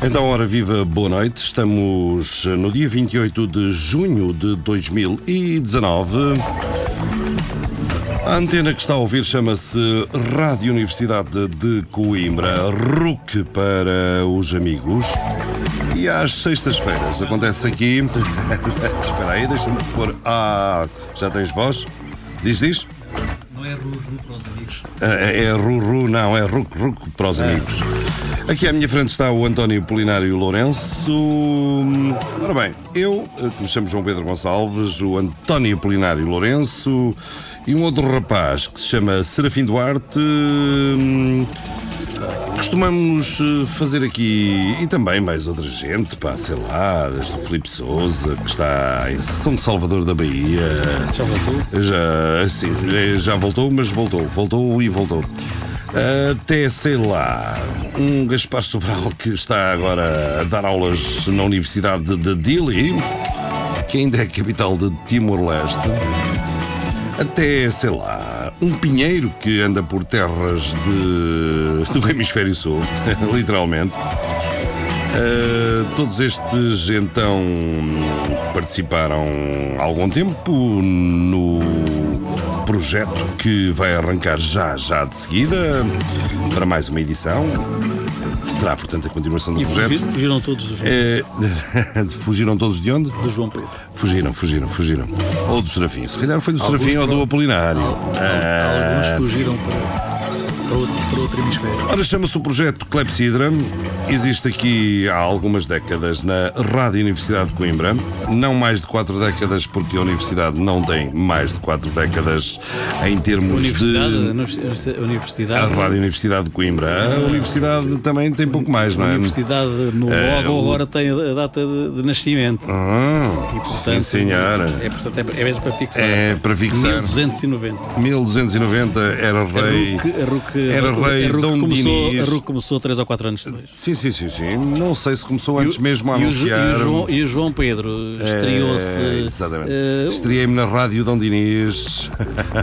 Então, ora viva, boa noite. Estamos no dia 28 de junho de 2019. A antena que está a ouvir chama-se Rádio Universidade de Coimbra, RUC para os amigos. E às sextas-feiras acontece aqui. Espera aí, deixa-me pôr. Ah, já tens voz? Diz, diz. Não é Ru Ru para os amigos. É, é Ruru, não, é Ruc Ruc para os amigos. Aqui à minha frente está o António Polinário Lourenço. Ora bem, eu, eh, que me chamo João Pedro Gonçalves, o António Polinário Lourenço e um outro rapaz que se chama Serafim Duarte. Costumamos eh, fazer aqui, e também mais outra gente, pá, sei lá, desde o Filipe Souza, que está em São Salvador da Bahia. Já voltou? Já, sim, já voltou, mas voltou, voltou e voltou. Até, sei lá, um Gaspar Sobral que está agora a dar aulas na Universidade de Dili, que ainda é a capital de Timor-Leste. Até, sei lá, um pinheiro que anda por terras de, do hemisfério sul, literalmente. Uh, todos estes então participaram há algum tempo no projeto que vai arrancar já, já de seguida para mais uma edição. Será, portanto, a continuação do E projeto. fugi- fugiram todos do João, Eh, fugiram todos de onde? do João Pedro. Fugiram, fugiram, fugiram. Ou do Serafim. Se calhar foi do Alguns Serafim ou do para- Apolinário. Ah, Alguns fugiram para, para, outro, para outro hemisfério. Ora, chama-se o projeto Clepsidra. Existe aqui há algumas décadas na Rádio Universidade de Coimbra. Não mais de quatro décadas, porque a Universidade não tem mais de quatro décadas em termos Universidade, de. a universidade, a A Rádio Universidade de Coimbra. A Universidade também tem pouco mais, não a é? universidade no É, logo agora tem a data de, de nascimento. Ah, E, sim, senhora. É, portanto, é, é mesmo para fixar. É para fixar. 1290. 1290 era A rei. RUC, a RUC, Era a RUC- rei a RUC Dom começou, Dinis. A RUC começou 3 ou 4 anos depois. Sim, sim, sim, sim. Não sei se começou antes E o- mesmo a e o anunciar. E o, João, e o João Pedro estreou-se. É, exatamente. eh, Estreiei-me na Rádio Dom Dinis.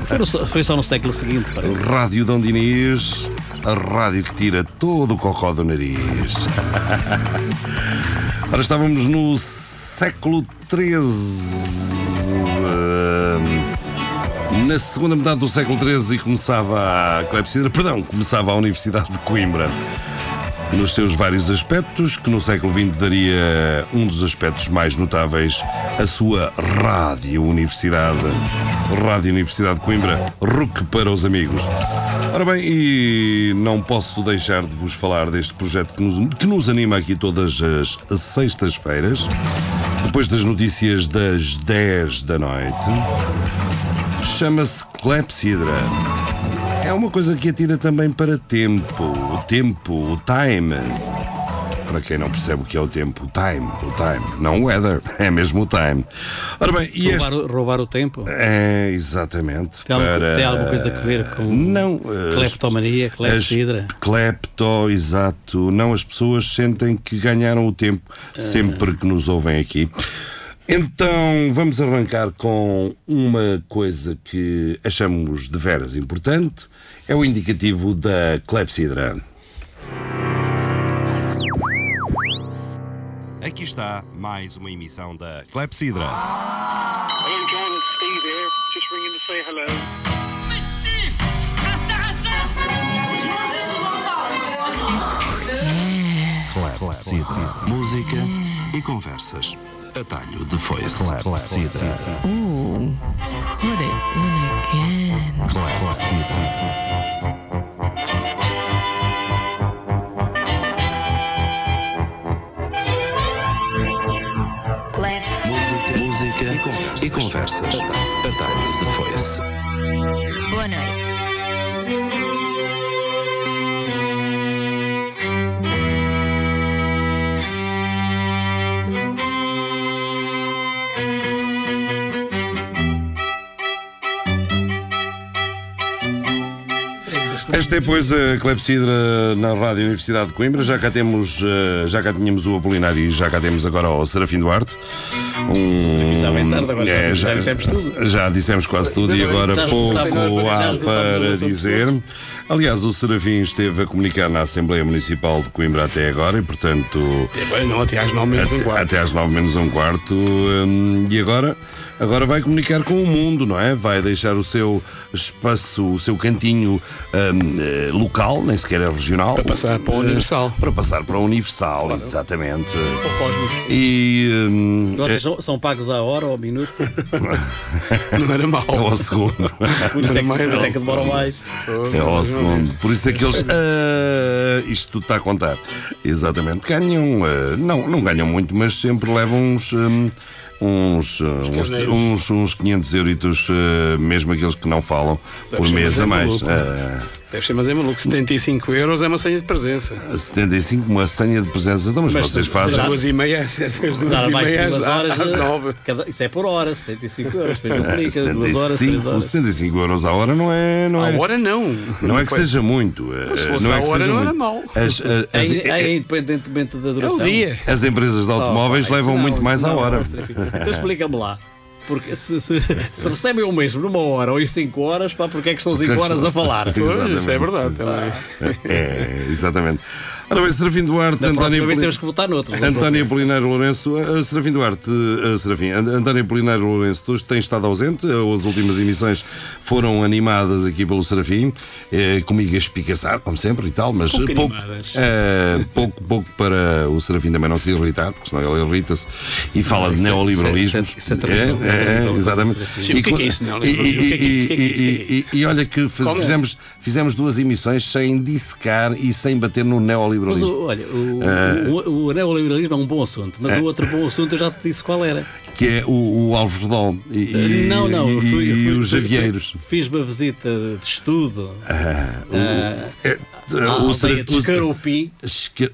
foi, no- foi só no século seguinte, parece. Rádio Dom Dinis, a rádio que tira todo o cocó do nariz. Ora, estávamos no século XIII. Na segunda metade do século XIII começava a Clepsidra, perdão, começava a Universidade de Coimbra. Nos seus vários aspectos, que no século XX daria um dos aspectos mais notáveis, a sua Rádio Universidade. Rádio Universidade de Coimbra, RUC para os amigos. Ora bem, e não posso deixar de vos falar deste projeto que nos, que nos anima aqui todas as sextas-feiras, depois das notícias das 10 da noite. Chama-se Clepsidra. É uma coisa que atira também para tempo. O tempo, o time. Para quem não percebe o que é o tempo, o time, o time. Não o weather, é mesmo o time. Ora bem, e este. Roubar, o- roubar o tempo. É, exatamente. Tem, para... tem alguma coisa a ver com Não. as- cleptomania, as- clepsidra? Clepto, exato. Não, as pessoas sentem que ganharam o tempo sempre que nos ouvem aqui. Então, vamos arrancar com uma coisa que achamos de veras importante. É o indicativo da clepsidra. Aqui está mais uma emissão da clepsidra. Clepsidra. Música e conversas. Atalho de foice. Clepsidra. It in again. Clepsidra. Conversas. E conversas. Atalho de foice. Boa noite. Esta é, pois, a Clepsidra na Rádio Universidade de Coimbra. Já cá temos, eh, já cá tínhamos o Apolinário e já cá temos agora o Serafim Duarte. Um, já vem tarde, agora já- É, já dissemos tudo. Já dissemos quase tudo e agora Já pouco já há para dizer. Aliás, o Serafim esteve a comunicar na Assembleia Municipal de Coimbra até agora e, portanto, Bem, não, até às 9 menos um até, quarto. até às nove menos um quarto. hum, e agora, agora vai comunicar com o mundo, não é? Vai deixar o seu espaço, o seu cantinho hum, eh, local, nem sequer é regional. Para passar para o Universal. Para passar para o Universal, exatamente. Para o Cosmos. E. hum, são, são pagos à hora ou ao minuto? Não era mau. é ao segundo. Por isso é que, mais por isso é que demoram mais. É ao segundo. Por isso é que eles. ah, isto tudo está a contar. Exatamente. Ganham. ah, não, não ganham muito, mas sempre levam uns. Uns, ah, uns, carneiros. uns, uns 500 euritos, ah, mesmo aqueles que não falam, por ser, mês é a mais. maluco. Deve ser, mas é maluco. 75 euros é uma senha de presença. 75, uma senha de presença. Então, mas, Mas vocês se- Das fazem. será- duas e meia às das duas e mais de meia duas às, horas. às eh, nove. cada- isso é por hora, 75 euros. Depois duplica, duas horas, três 75, horas. 75 euros a hora não é. Não À é, hora não. não é que Foi. seja muito. se eh, fosse não é à hora, seja não era mau. As, as- É, as- é independentemente da É duração. o dia. as empresas de automóveis Oh, pá, isso levam não, muito mais à hora. Então explica-me lá. Porque se, se, se recebem o mesmo numa hora ou em 5 horas, pá, porque é que estão 5 que horas a falar? Pois, isso é verdade também. É, exatamente. Ora bem, Serafim Duarte, próxima António, vez temos que votar noutros. António Apolinário Lourenço, eh, Serafim Duarte, eh, Serafim, An- António Apolinário Lourenço, tu tens estado ausente, eh, as últimas emissões foram animadas aqui pelo Serafim, comigo a espicaçar, como sempre e tal, mas Pouco pouco, pouco, pouco para o Serafim também não se irritar, porque senão ele irrita-se e fala de é- é- isso é Neoliberalismo, exatamente. Sim, o que é isso, e- neoliberalismo? e- e- e- e olha que fizemos, fizemos duas emissões sem dissecar e sem bater no Mas neoliberalismo. o, olha, o, Ah. o, o neoliberalismo é um bom assunto, mas o outro bom assunto eu já te disse qual era. que é o, o Alves Redol e, e- não, não, eu e, fui, e fui- os Javieiros. Fiz uma visita de estudo É, o, aldeia Seraf- de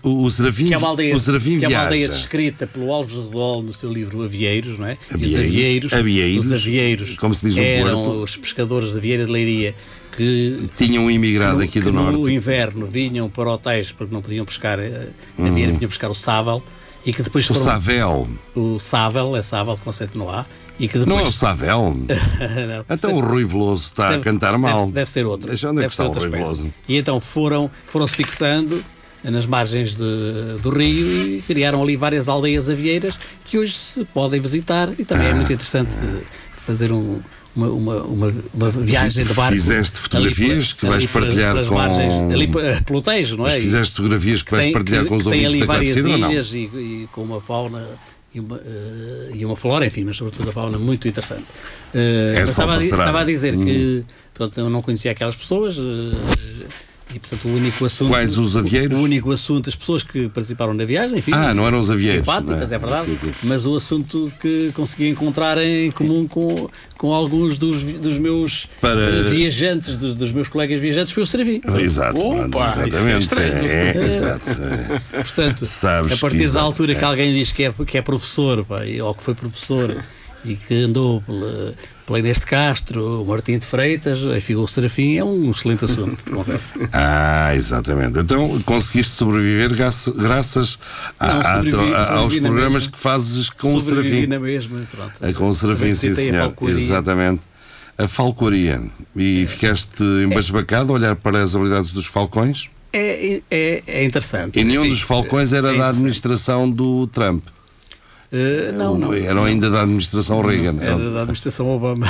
o, Serafim, que é uma aldeia, que é uma aldeia descrita pelo Alves Redol no seu livro Avieiros, não é? E os Avieiros, avieiros, avieiros, os avieiros como se diz no eram Porto. os pescadores da Vieira de Leiria que Tinham imigrado aqui que do no Norte. inverno vinham para hotéis porque não podiam pescar eh, na Vieira, vinham pescar o sábal e que depois. O foram Savel. o sável, é sável com acento no A e que Não é o depois Savel? Não, Então o Rui Veloso está a deve- cantar mal. Deve, deve ser outro. Deixa onde é deve que ser está o Rui. Veloso? E então foram, foram-se fixando nas margens de- do rio e criaram ali várias aldeias avieiras que hoje se podem visitar e também é Ah. muito interessante eh, fazer um- uma, uma, uma, uma viagem de barco. Fizeste fotografias que vais partilhar com- margens, ali pe- pelo Tejo, não é? Mas fizeste fotografias que vais tem- partilhar que- com os que tem ouvintes ali várias ilhas e, e com uma fauna e uma, eh, e uma flora, enfim, mas sobretudo a fauna muito interessante. Eh, É estava, a, estava a dizer Hum. que portanto, eu não conhecia aquelas pessoas eh, e portanto o único assunto Quais os avieiros? o único assunto as pessoas que participaram na viagem enfim Ah, não eram os avieiros, simpáticas não é? é verdade Sim, sim. mas o assunto que consegui encontrar em comum com, com alguns dos, dos meus Para- eh, viajantes dos, dos meus colegas viajantes foi o Servi Exato, Opa, pronto, é exatamente. estranho. É, exato. é. Portanto, Sabes a partir que da altura é. que alguém diz que é, que é professor, pá, ou que foi professor, e que andou pela, pela Inês de Castro, o Martim de Freitas, enfim, o Serafim, é um excelente assunto de conversa. Ah, exatamente. Então conseguiste sobreviver graças, a- Não, a- sobrevivi- a- aos programas mesma. que fazes com o Sobrevivi Serafim. na mesma, pronto. É com o Serafim, sim, senhor. Exatamente. A falcoaria. E ficaste embasbacado a olhar para as habilidades dos falcões? É, é, é interessante. E nenhum dos falcões era é da administração do Trump. Eh, não, não. Eram ainda da administração Reagan. Era da administração Obama.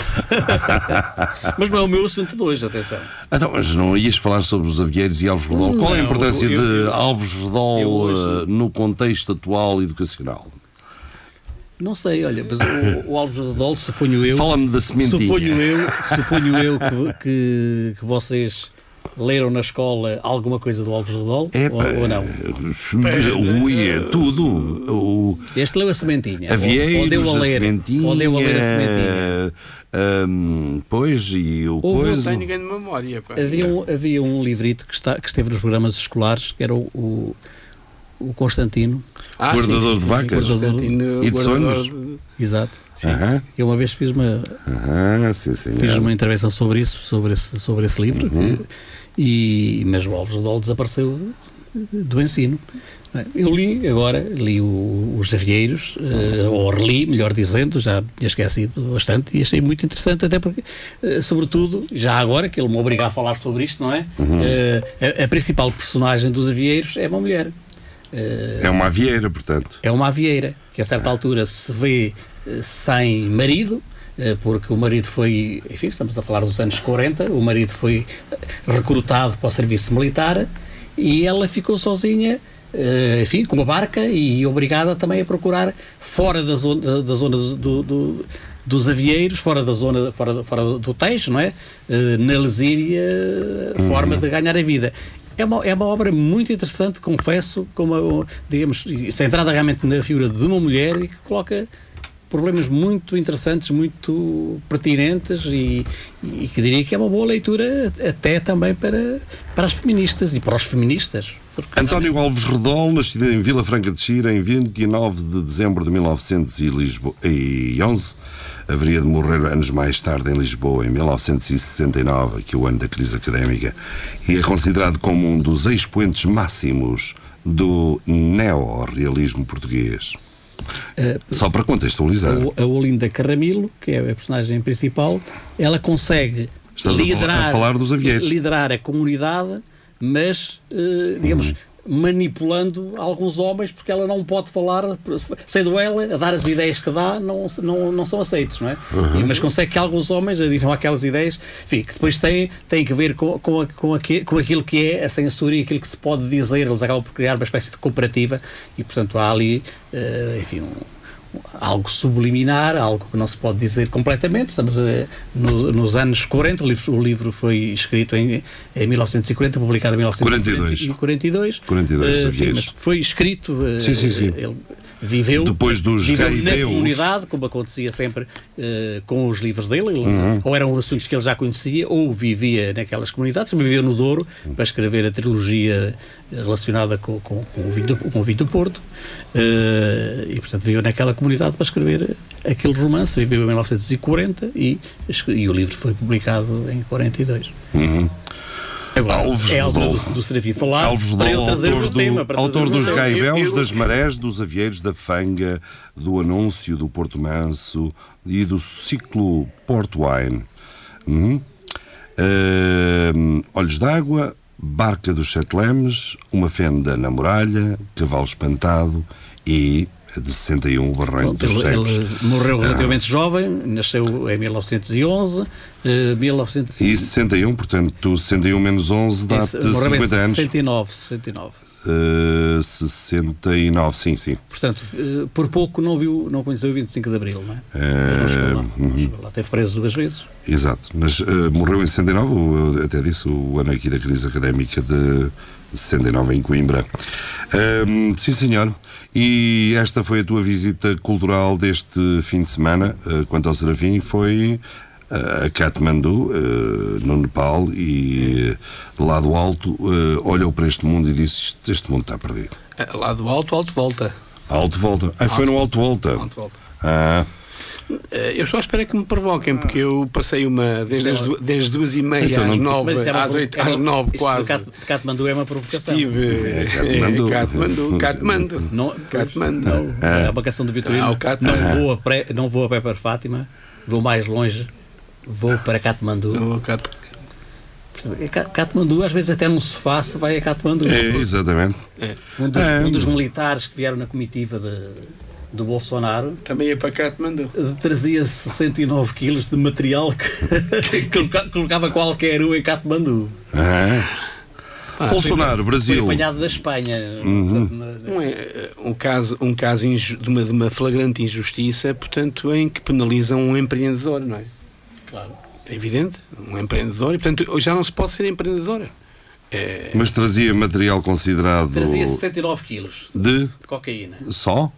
Mas não é o meu assunto de hoje, atenção. Então, mas não ias falar sobre os avieiros e Alves Redol? Qual é a Não, importância eu- eu- de Alves Redol hoje- eh, no contexto atual educacional? Não sei, olha, mas o, o Alves Redol, suponho eu. Fala-me da sementinha. Suponho eu, suponho eu que, que, que vocês leram na escola alguma coisa do Alves Redol Epá, ou, ou não? Ui, é tudo. O Este leu a sementinha. avieiros, ou, ou deu a a ler, sementinha. ou deu a ler a sementinha. ahm, pois, e o Houve- Não coisa. tem ninguém de memória. Pá. Havia um, havia um livrito que, está, que esteve nos programas escolares que era o, o, o Constantino. Ah, Guardador sim, de sim, vacas. Constantino, E de guardador sonhos. de- Exato. Aham. Eu uma vez fiz uma, Ah, sim, sim. fiz uma intervenção sobre isso, sobre esse, sobre esse livro, Uhum. E, mas o Alves Dol desapareceu do ensino. Eu li agora, li o- os Avieiros, eh, ou reli, melhor dizendo, já tinha esquecido bastante e achei muito interessante, até porque, eh, sobretudo, já agora que ele me obriga a falar sobre isto, não é? Eh, a, a principal personagem dos Avieiros é uma mulher. É uma avieira, portanto. é uma avieira que a certa altura se vê sem marido, porque o marido foi, enfim, estamos a falar dos anos 40, o marido foi eh, recrutado para o serviço militar e ela ficou sozinha, eh, enfim, com uma barca e obrigada também a procurar fora da zona, da, zona do, do- do- dos avieiros, fora da zona, fora, fora do Tejo, não é? Eh, na Lesíria, forma de ganhar a vida. É uma, é uma obra muito interessante, confesso, com uma, digamos, centrada realmente na figura de uma mulher e que coloca problemas muito interessantes, muito pertinentes e, e que diria que é uma boa leitura até também para, para as feministas e para os feministas. Porque, António Alves Redol, nascido em Vila Franca de Xira em 29 de dezembro de 1911, haveria de morrer anos mais tarde em Lisboa, em 1969, que é o ano da crise académica, e é considerado como um dos expoentes máximos do neorrealismo português. Só para contextualizar. a, a Olinda Carramilo, que é a personagem principal, ela consegue Estás liderar, a falar dos liderar a comunidade, mas, eh, digamos, manipulando alguns homens, porque ela não pode falar, sendo ela a dar as ideias que dá, não, não, não são aceitos, não é? E- mas consegue que alguns homens adiram aquelas ideias, enfim, que depois têm, têm que ver com, com, com, com aquilo que é a censura e aquilo que se pode dizer. Eles acabam por criar uma espécie de cooperativa e, portanto, há ali, eh, enfim, um, algo subliminar, algo que não se pode dizer completamente. Estamos eh, no- nos anos 40, o livro, o livro foi escrito em, em 1940, publicado em 1942. 42. 42. 42, Eh, sim, mas foi escrito. eh, Sim, sim, sim. Ele viveu, Depois dos viveu na gaideus. comunidade, como acontecia sempre eh, com os livros dele. Ele- Uhum. Ou eram assuntos que ele já conhecia, ou vivia naquelas comunidades. Viveu no Douro para escrever a trilogia eh, relacionada com, com, com o, vinho do, com o vinho do Porto. Eh, e, portanto, viveu naquela comunidade para escrever aquele romance. Viveu em 1940 e, e o livro foi publicado em 42. Agora. Alves é a altura do, do Serafim falar Alves para eu trazer o autor, meu do, tema. Para autor o dos gaibéus, das marés, dos avieiros, da fanga, do anúncio, do Porto Manso e do ciclo Porto Wine. Uhum. Ahm, Olhos d'água, Barca dos Sete Lemes, Uma Fenda na Muralha, Cavalo Espantado e, de 61, o Barranco dos ele, Cegos. ele morreu relativamente jovem, nasceu em 1911, eh, 1900 E 61, portanto, 61 menos 11 dá-te Isso, morreu em 50 anos. 69, 69. Uh, 69, sim, sim. Portanto, eh, por pouco não viu, não conheceu o 25 de Abril, não é? Eh, Mas não chegou lá, uhum. não chegou lá. Teve preso duas vezes. Exato, mas uh, morreu em 69, o- eu até disse, o ano aqui da crise académica de 69 em Coimbra. Ahm, sim, senhor. E esta foi a tua visita cultural deste fim de semana, quanto ao Serafim, foi a Katmandu, uh, no Nepal, e do alto uh, olhou para este mundo e disse: "Este- mundo está perdido. Eh, Lá do alto, alto volta. Alto volta. Ah, foi no alto volta. Alto volta. Ah, Eh, Eu estou à espera que me provoquem, porque eu passei uma desde as, desde as duas e meia Então às nove, é uma às, oito, é uma- às nove quase. Cat- de Katmandu é uma provocação. Estive É, eh, Katmandu. Katmandu, Katmandu. Não, Katmandu. não, é uma canção de Vitorino. Ah, não, vou a pré, não vou a pé para Fátima, vou mais longe, vou para Katmandu. É Katmandu, às vezes até num sofá se vai a Katmandu. é, exatamente. Um dos, É. um dos militares que vieram na comitiva de, do Bolsonaro Também ia para Katmandu. trazia 69 quilos de material que, que coloca- colocava qualquer um em Katmandu. Ah. Ah, Bolsonaro, Foi Brasil. apanhado da Espanha. Uhum. portanto, na- Não é eh, um caso, um caso de, uma, de uma flagrante injustiça, portanto, em que penalizam um empreendedor, não é? Claro. É evidente, um empreendedor, e portanto hoje já não se pode ser empreendedor. É, Mas trazia material considerado Trazia 69 quilos de de cocaína. só?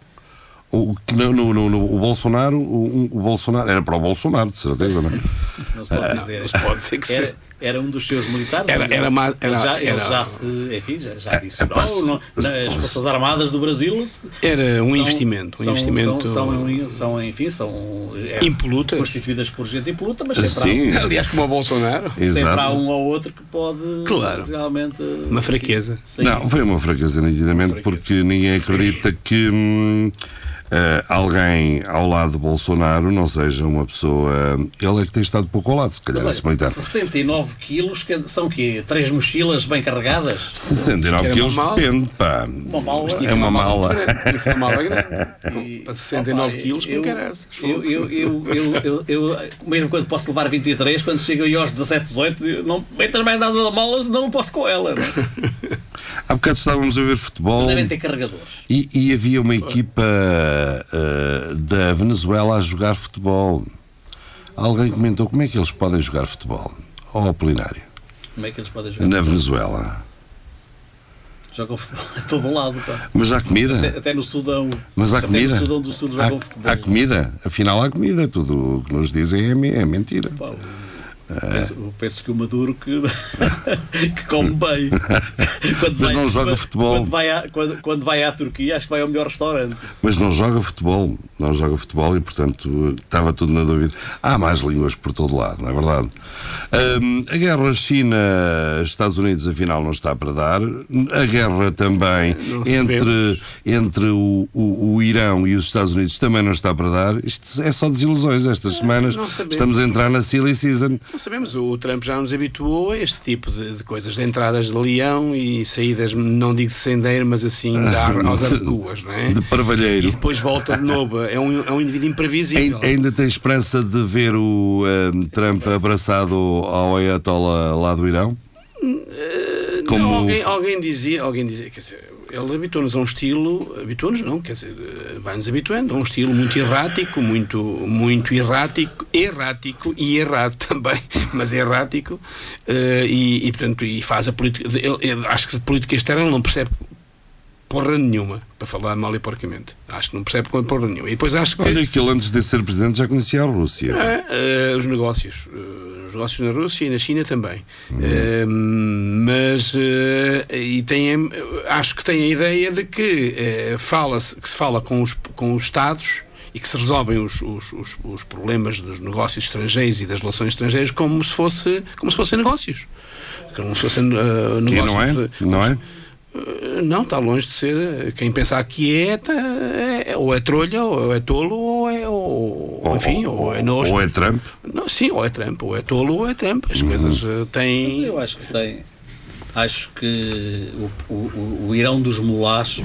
O, que no, no- no- no- o Bolsonaro, o, o Bolsonaro, era para o Bolsonaro, de certeza, não é? Não se pode dizer. mas pode ser que Era, seja. Era um dos seus militares. Era- Ele- era ma- ele era- já, ele era- já se, enfim, já, já disse, é, pá, não, não, nas Forças Armadas do Brasil Era um são- investimento, um são, investimento- São, são, são, enfim, são é, Impolutas. constituídas por gente impoluta, mas sempre, Sim, Aliás, como o Bolsonaro. há, sempre há exato. um ou outro que pode Claro. realmente Uma fraqueza. sair. Não, foi uma fraqueza nitidamente, porque ninguém acredita que hum, eh, alguém ao lado de Bolsonaro não seja uma pessoa. Ele é que tem estado pouco ao lado, se calhar, Mas olha, militar. 69 quilos são o quê? Três mochilas bem carregadas? 69 Era quilos uma mala. depende, pá. Uma mala. É uma mala. Tinha que ser uma mala grande. E- Para 69 Opa, quilos, eu- com caraças. eu, eu, eu, eu, eu, eu, mesmo quando posso levar 23, quando chego aí aos 17, 18, eu não entras mais nada da mala, não posso com ela. É? Há bocado estávamos a ver futebol. Devem ter carregadores. E, e havia uma equipa eh, da Venezuela a jogar futebol. Alguém comentou como é que eles podem jogar futebol? Ó Apolinário, Como é que eles podem jogar? na Venezuela. Jogam futebol a todo lado. Pá. Mas há Até, comida? até no Sudão. Mas há até comida? no Sudão do Sul Há, jogam futebol. há comida? Afinal há comida. Tudo o que nos dizem é, é mentira. Pá, eu penso que o Maduro que, que come bem. Quando Mas não joga quando- futebol. Quando vai, à, quando, quando vai à Turquia, acho que vai ao melhor restaurante. Mas não joga futebol. Não joga futebol e, portanto, estava tudo na dúvida. Há mais línguas por todo lado, não é verdade? Hum, a guerra China-Estados Unidos, afinal, não está para dar. A guerra também entre, entre o, o, o Irão e os Estados Unidos também não está para dar. Isto é só desilusões estas semanas. não sabemos. Estamos a entrar na silly season. Não sabemos, o Trump já nos habituou a este tipo de, de coisas, de entradas de leão e saídas, não digo de sendeiro, mas assim, de ar, aos arcuas, não é? De E parvalheiro. depois volta de novo. É um, é um indivíduo imprevisível. Ai- Ainda tem esperança de ver o hum, Trump abraçado ao Ayatollah lá do Irão? Como- Não, alguém, alguém dizia, alguém dizia, quer dizer, ele habituou-nos a um estilo, habituou-nos não, quer dizer, eh, vai-nos habituando a um estilo muito errático, muito, muito errático, errático e errado também, mas errático, eh, e, e, portanto, e faz a política, ele- ele- acho que de política externa ele não percebe porra nenhuma, para falar mal e porcamente. Acho que não percebe porra nenhuma. E depois acho que... Olha ele antes de ser presidente já conhecia a Rússia. Eh, os negócios. eh, os negócios na Rússia e na China também. Eh, mas e tem, acho que tem a ideia de que, fala que se fala com os, com os Estados e que se resolvem os, os, os, os problemas dos negócios estrangeiros e das relações estrangeiras como se fosse como se fossem negócios. Como se fossem E negócios. não é? Não é? Não, está longe de ser. uh, Quem pensar que é, tá- é- ou é trolha, ou é tolo, ou é. Ou, enfim, ou, é nojo. Ou é Trump. Não, sim, ou é Trump, ou é tolo, ou é Trump. As coisas uh, Mas têm. eu acho que tem. Acho que o, o, o- o Irão dos Mulás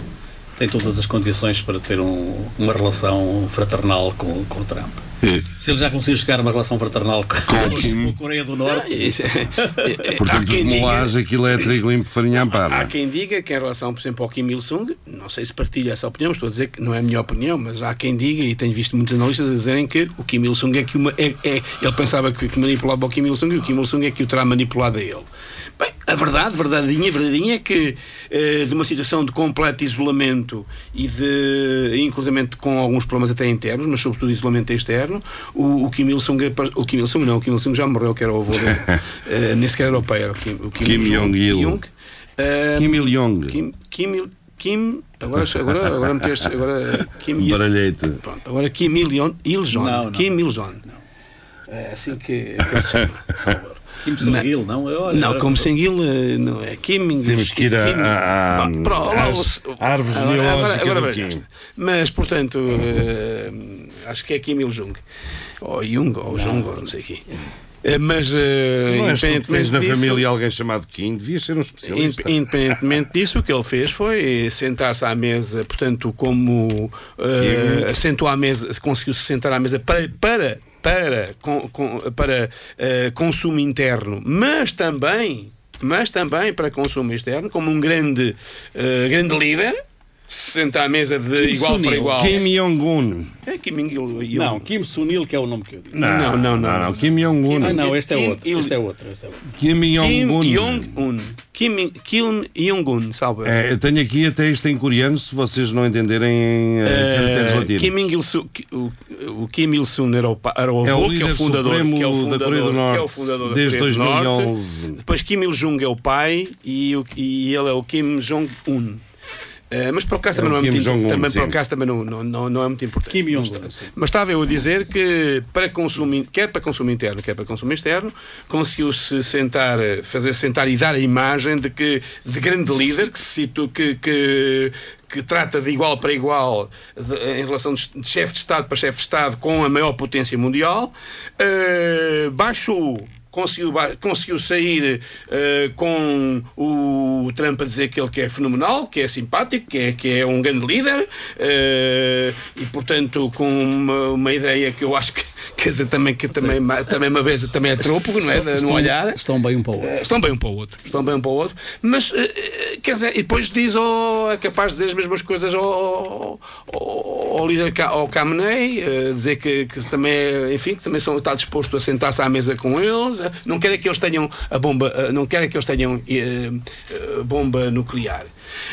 tem todas as condições para ter um- uma relação fraternal com, com o Trump. É, Se ele já conseguiu chegar a uma relação fraternal com, Com Kim. a Coreia do Norte, Isso é- é- é- há Portanto, os diga- molás, aquilo é trigo limpo, farinha Há ampara. quem diga que em relação, por exemplo, ao Kim Il-sung, não sei se partilha essa opinião, estou a dizer que não é a minha opinião, mas há quem diga, e tenho visto muitos analistas a dizerem que o Kim Il-sung é que uma, é, é- ele pensava que, que manipulava o Kim Il-sung e o Kim Il-sung é que o terá manipulado a ele. Bem, a verdade, verdadeinha, verdadeinha é que eh, de uma situação de completo isolamento e de, inclusivamente com alguns problemas até internos, mas sobretudo isolamento externo, o, o Kim Il-sung, o Kim Il-sung não, o Kim Il-sung já morreu, que era o avô dele, eh, nem sequer era o pai, era o Kim, o Kim, Kim Jong-il. Jong. Eh, Kim Il-jong. Kim, Kim, Il- Kim agora, agora, agora meteste, agora Kim Il, Baralhete. pronto, agora Kim Il Jong, Il Jong, Não, não. Kim Il Jong. É assim que, que se chama, Salvador. Kim Jong-il, não? Olha, Não, como Senguil, eh, não é Kim. Temos que ir a- Kim- a- a- pro- às logo- árvores agora- genealógicas Kim. Mas, portanto, eh, acho que é Kim Il Jung. Ou Jung, ou Jung, ou não sei o quê. Eh, Mas, eh, Não independentemente na disso, família alguém chamado Kim, devias ser um especialista. Inde- Independentemente disso, o que ele fez foi sentar-se à mesa, portanto, como eh, sentou à mesa, conseguiu se sentar à mesa para, para, para, com- com- para eh, consumo interno, mas também, mas também para consumo externo, como um grande, eh, grande líder. Se senta à mesa de Kim igual para igual. Kim Jong-un. É Kim Il- Não, Kim Sunil, que é o nome que eu digo. Não, não, não. Kim Jong-un. Ah, não, este é Kim outro. Il- Este é outro. Este é outro. Kim Kim Jong-un. Jong-un. Kim, Kim Jong-un, salve. É, eu tenho aqui até isto em coreano, se vocês não entenderem eh, caracteres Eh, latinos. Kim Il-sung, o, o Kim Il-sung era o, era o É avô, o que é o fundador, supremo que é o da fundador, Coreia do que é o Norte, fundador da desde Coreia do Norte. 2011. Depois Kim Il-jung é o pai e, e ele é o Kim Jong-un. Eh, mas para o caso também não é muito também para o caso também não, não, não, não é muito importante. Kim Jong-un, sim. Mas estava eu a dizer que para consumo, quer para consumo interno, quer para consumo externo, conseguiu-se sentar, eh, fazer sentar e dar a imagem de que de grande líder que se situa, que, que, que trata de igual para igual de- em relação de, de chefe de Estado para chefe de Estado com a maior potência mundial, eh, baixou conseguiu, conseguiu sair eh, com o Trump a dizer que ele que é fenomenal, que é simpático, que é, que é um grande líder eh, e portanto com uma, uma ideia que eu acho que, quer dizer, também, que também, também uma vez também é tropo, não é? Estão- no olhar. Estão bem um para o outro. Eh, Estão bem um para o outro, estão bem um para o outro, mas eh, eh, quer dizer, e depois diz, oh, é capaz de dizer as mesmas coisas ao, ao, ao líder ao Khamenei, eh, dizer que, que também, é, enfim, que também são, está disposto a sentar-se à mesa com eles, não quer é que eles tenham a bomba, não quer é que eles tenham bomba nuclear.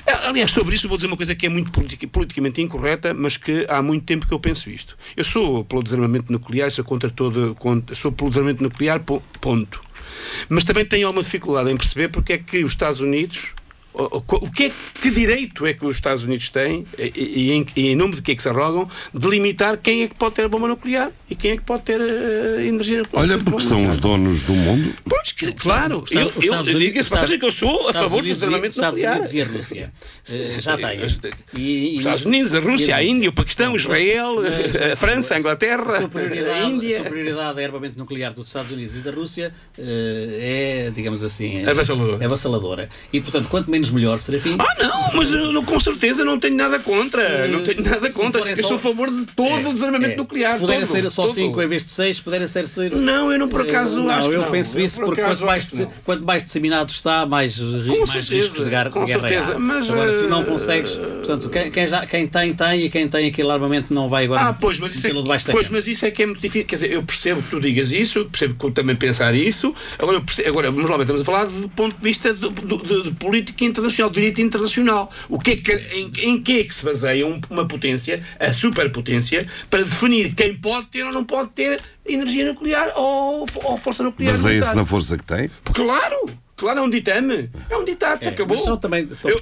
Eh, Aliás, sobre isso vou dizer uma coisa que é muito politica- politicamente incorreta, mas que há muito tempo que eu penso isto. Eu sou pelo desarmamento nuclear, sou contra todo, contra, sou pelo desarmamento nuclear, po- ponto. Mas também tenho alguma dificuldade em perceber porque é que os Estados Unidos. O que, é, que direito é que os Estados Unidos têm, e, e em, e em nome de que é que se arrogam, de limitar quem é que pode ter a bomba nuclear e quem é que pode ter eh, energia nuclear? Olha, porque são os donos do mundo. Pois, que, claro, Os eu, Estados- eu, Estados eu essa passagem que eu sou a Estados favor do Unidos desarmamento Estados nuclear. Unidos e a Rússia. Eh, já têm. E- e- Os Estados Unidos, a Rússia, a Índia, o Paquistão, Israel, mas- a França, a A Inglaterra, a superioridade, a Índia. superioridade do armamento nuclear dos Estados Unidos e da Rússia eh, é, digamos assim, é, Avassaladora. é avassaladora. E, portanto, quanto menos melhor, Serafim. Ah, não, mas eu com certeza não tenho nada contra. Se- não tenho nada contra. Eu só- sou a favor de todo o desarmamento É, nuclear. Se puderem todo, ser só todo. 5 em vez de 6, puderem ser. ser Não, eu não por acaso não, acho que eu não. penso Eu isso por porque quanto mais, não. quanto mais disseminado está, mais, ri- Com mais certeza, riscos de guerra, com de guerra certeza, há. mas, Agora, tu não eh, consegues. Portanto, quem, quem, já, quem tem, tem e quem tem aquele armamento não vai agora. Ah, pois, mas isso, é, pois, mas isso é que é muito difícil. Quer dizer, eu percebo que tu digas isso, percebo que eu também pensar isso. Agora, eu percebo, agora vamos lá, estamos a falar do ponto de vista do- do- de, de política internacional, de direito internacional. O que é que, em, em que é que se baseia um- uma potência, a superpotência, para definir quem pode ter ou não pode ter energia nuclear ou, ou força nuclear? Baseia-se na força que tem. Claro! Claro, é um ditame. É um ditado, É, acabou. mas são também- são- Eu,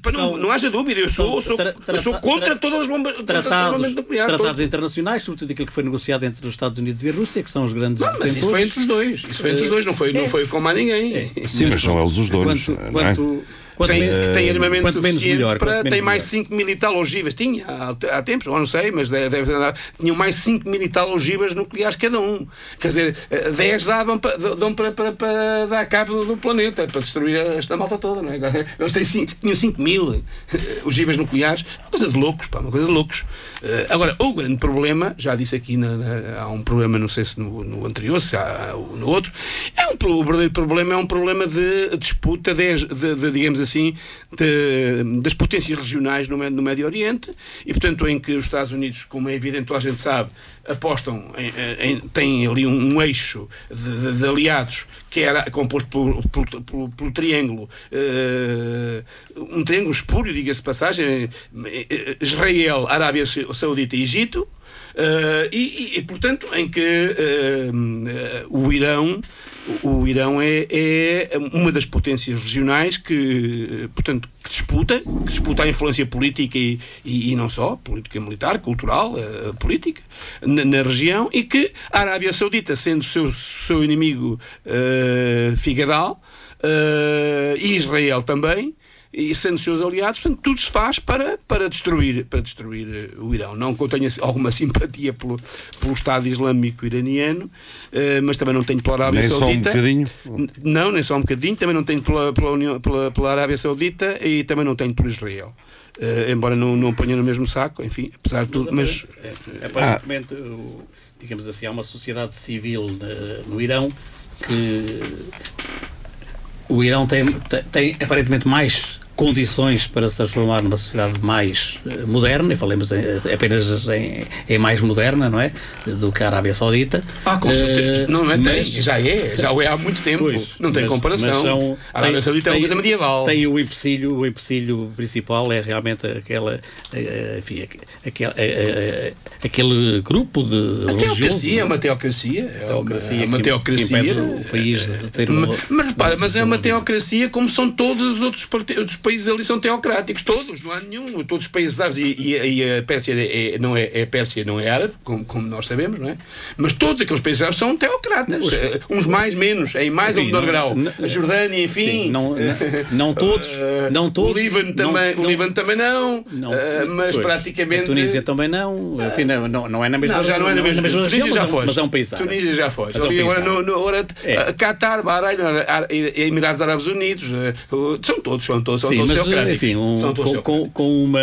para não, são- não haja dúvida, eu sou, sou, tra- eu sou contra tra- todas as bombas Tratados, armamento nuclear. tratados todo. internacionais, sobretudo aquilo que foi negociado entre os Estados Unidos e a Rússia, que são os grandes Não, mas isso foi entre os dois. Isso foi entre os dois, não foi, não foi com mais ninguém. Sim, mas são eles os donos. Quanto, não é? quanto, quanto Tem, que tem armamento quanto menos suficiente melhor, para. Tem mais melhor. 5 mil e tal ogivas. Tinha há, há tempos, ou não sei, mas deve, deve andar. Tinham mais 5 mil e tal ogivas nucleares cada um. Quer dizer, eh, 10 davam para, dão para, para, para dar cabo do planeta, para destruir esta malta toda, não é? Eles têm cinco, tinham 5 mil eh, ogivas nucleares. Uma coisa de loucos, pá, uma coisa de loucos. Eh, Agora, o grande problema, já disse aqui, na- na- há um problema, não sei se no, no anterior, se há no outro, é um, o verdadeiro problema é um problema de disputa, de, de- de, digamos assim, de- das potências regionais no, no Médio Oriente e, portanto, em que os Estados Unidos, como é evidente, toda a gente sabe, apostam, em, em- têm ali um, um eixo de, de- de aliados que era composto pelo, triângulo, eh, um triângulo espúrio, diga-se passagem, eh, Israel, Arábia Saudita e Egito, eh, e, e- portanto, em que eh, o Irão, o Irão é, é uma das potências regionais que, portanto, que disputa, que disputa a influência política e, e, e não só, política militar, cultural, eh, política, na, na região, e que a Arábia Saudita, sendo seu, seu inimigo eh, figadal, eh, e Israel também, e sendo seus aliados, portanto, tudo se faz para, para destruir, para destruir eh, o Irão. Não que eu tenha alguma simpatia pelo, pelo Estado Islâmico iraniano, eh, mas também não tenho pela Arábia Nem só um Saudita. bocadinho? Não, nem só um bocadinho, também não tenho pela, pela, União, pela, pela Arábia Saudita e também não tenho por Israel. Eh, embora não, não ponha no mesmo saco, enfim, apesar de tudo, mas É, aparentemente, o- digamos assim, há uma sociedade civil eh, no Irão que o Irão tem, tem, tem aparentemente mais condições para se transformar numa sociedade mais eh, moderna, e falemos em- apenas em, em mais moderna, não é? Do que a Arábia Saudita. Ah, com certeza. Eh, não, é tem, mas- já é, já o é há muito tempo. Pois, não tem mas- comparação. mas são- a Arábia tem- Saudita é uma coisa medieval. Tem o empecilho, o empecilho principal é realmente aquela, eh, enfim, aque- aquele, eh, eh, grupo de A religioso, teocracia é uma teocracia. É teocracia uma, é uma que teocracia. o país de ter uma- Mas, mas repara, mas é uma teocracia como são todos os outros, outros países ali são teocráticos, todos, não há nenhum. Todos os países árabes e, e- e a Pérsia é, não é, é Pérsia, não é árabe, como, como nós sabemos, não é? Mas todos aqueles países árabes são teocratas. Eh, Uns mais, menos, em mais ou menor grau. não- a Jordânia, enfim. Sim, não- não- não todos, Eh, não todos, O Líbano também, não- o Líbano também não. Eh, mas pois, praticamente. A Tunísia também não. Enfim, não, não, é na mesma Não, já não é na mesma, região, Tunísia já mas, é um- foge. mas é um país árabe. Tunísia já foge. É um Ali agora, no, no, agora É. Qatar, Bahrein, Emirados Árabes Unidos, são todos, são todos, são Sim, mas enfim, um- com, com, com uma.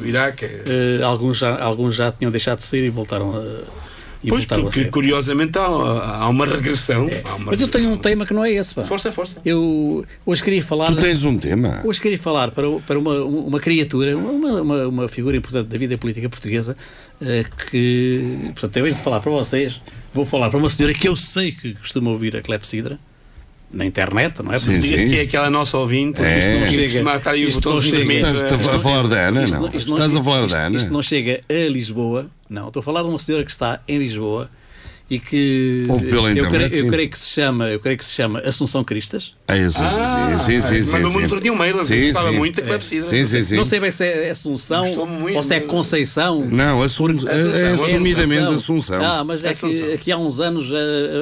O Iraque é. eh, alguns, já, alguns já tinham deixado de ser e voltaram a. E Pois, voltaram a porque ser. curiosamente há, há uma regressão. Há uma Mas eu tenho um tema que não é esse. Pá. Força, força. Eu hoje queria falar. Tu tens um tema? Hoje queria falar para, para uma, uma criatura, uma, uma, uma figura importante da vida política portuguesa, eh, que, portanto, em vez de falar para vocês, vou falar para uma senhora que eu sei que costuma ouvir a Clepsidra, na internet, não é? Sim, Digas sim. que é aquela nossa ouvinte. É. Isto não Isto chega. chega- Matar aí o isto não botãozinho chega. vermelho. Estás a falar da Ana, não? Estás a falar da Ana? Isto não chega a Lisboa, não. Estou a falar de uma senhora que está em Lisboa e que Ouve pela eu, internet, creio, eu creio que se chama, eu creio que se chama Assunção Cristas. É isso, Ah, sim, sim, sim. sim, mandou-me sim. outro dia um mail que Sim, gostava sim. muito da Clepsidra. Sim, sim, sim. Não sei bem se é Assunção ou se é Conceição. Não, assum é, é Assunção. assumidamente Assunção. Ah, mas é que aqui há uns anos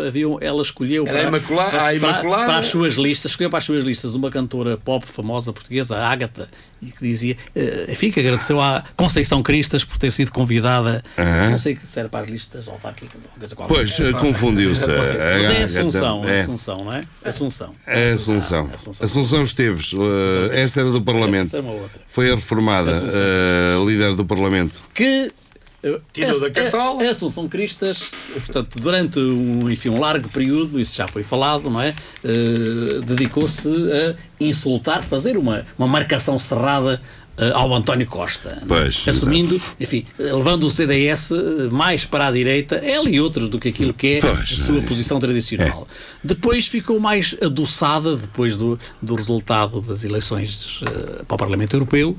havia, um- ela escolheu para, Imaculada- para, Imaculada. para as suas listas, escolheu para as suas listas uma cantora pop famosa portuguesa, a Ágata, e que dizia, eh, enfim, que agradeceu à Conceição Cristas por ter sido convidada, Aham. não sei se era para as listas ou coisa qualquer. Pois, eh, confundiu-se. Mas é Assunção, É. Assunção, não é? Assunção. É Assunção. Assunção. Assunção Esteves, eh, essa era do Parlamento. Essa era uma outra. Foi a reformada, Assunção. eh, líder do Parlamento. que eh, Tirou da a- cartola. A, a Assunção Cristas, portanto, durante um, enfim, um largo período, isso já foi falado, não é? Eh, Dedicou-se a insultar, fazer uma, uma marcação cerrada eh, ao António Costa. é? Pois, Assumindo, enfim, eh, levando o CDS eh, mais para a direita, ela e outros, do que aquilo que é Pois, a sua é. posição tradicional. Depois ficou mais adoçada, depois do, do resultado das eleições eh, para o Parlamento Europeu,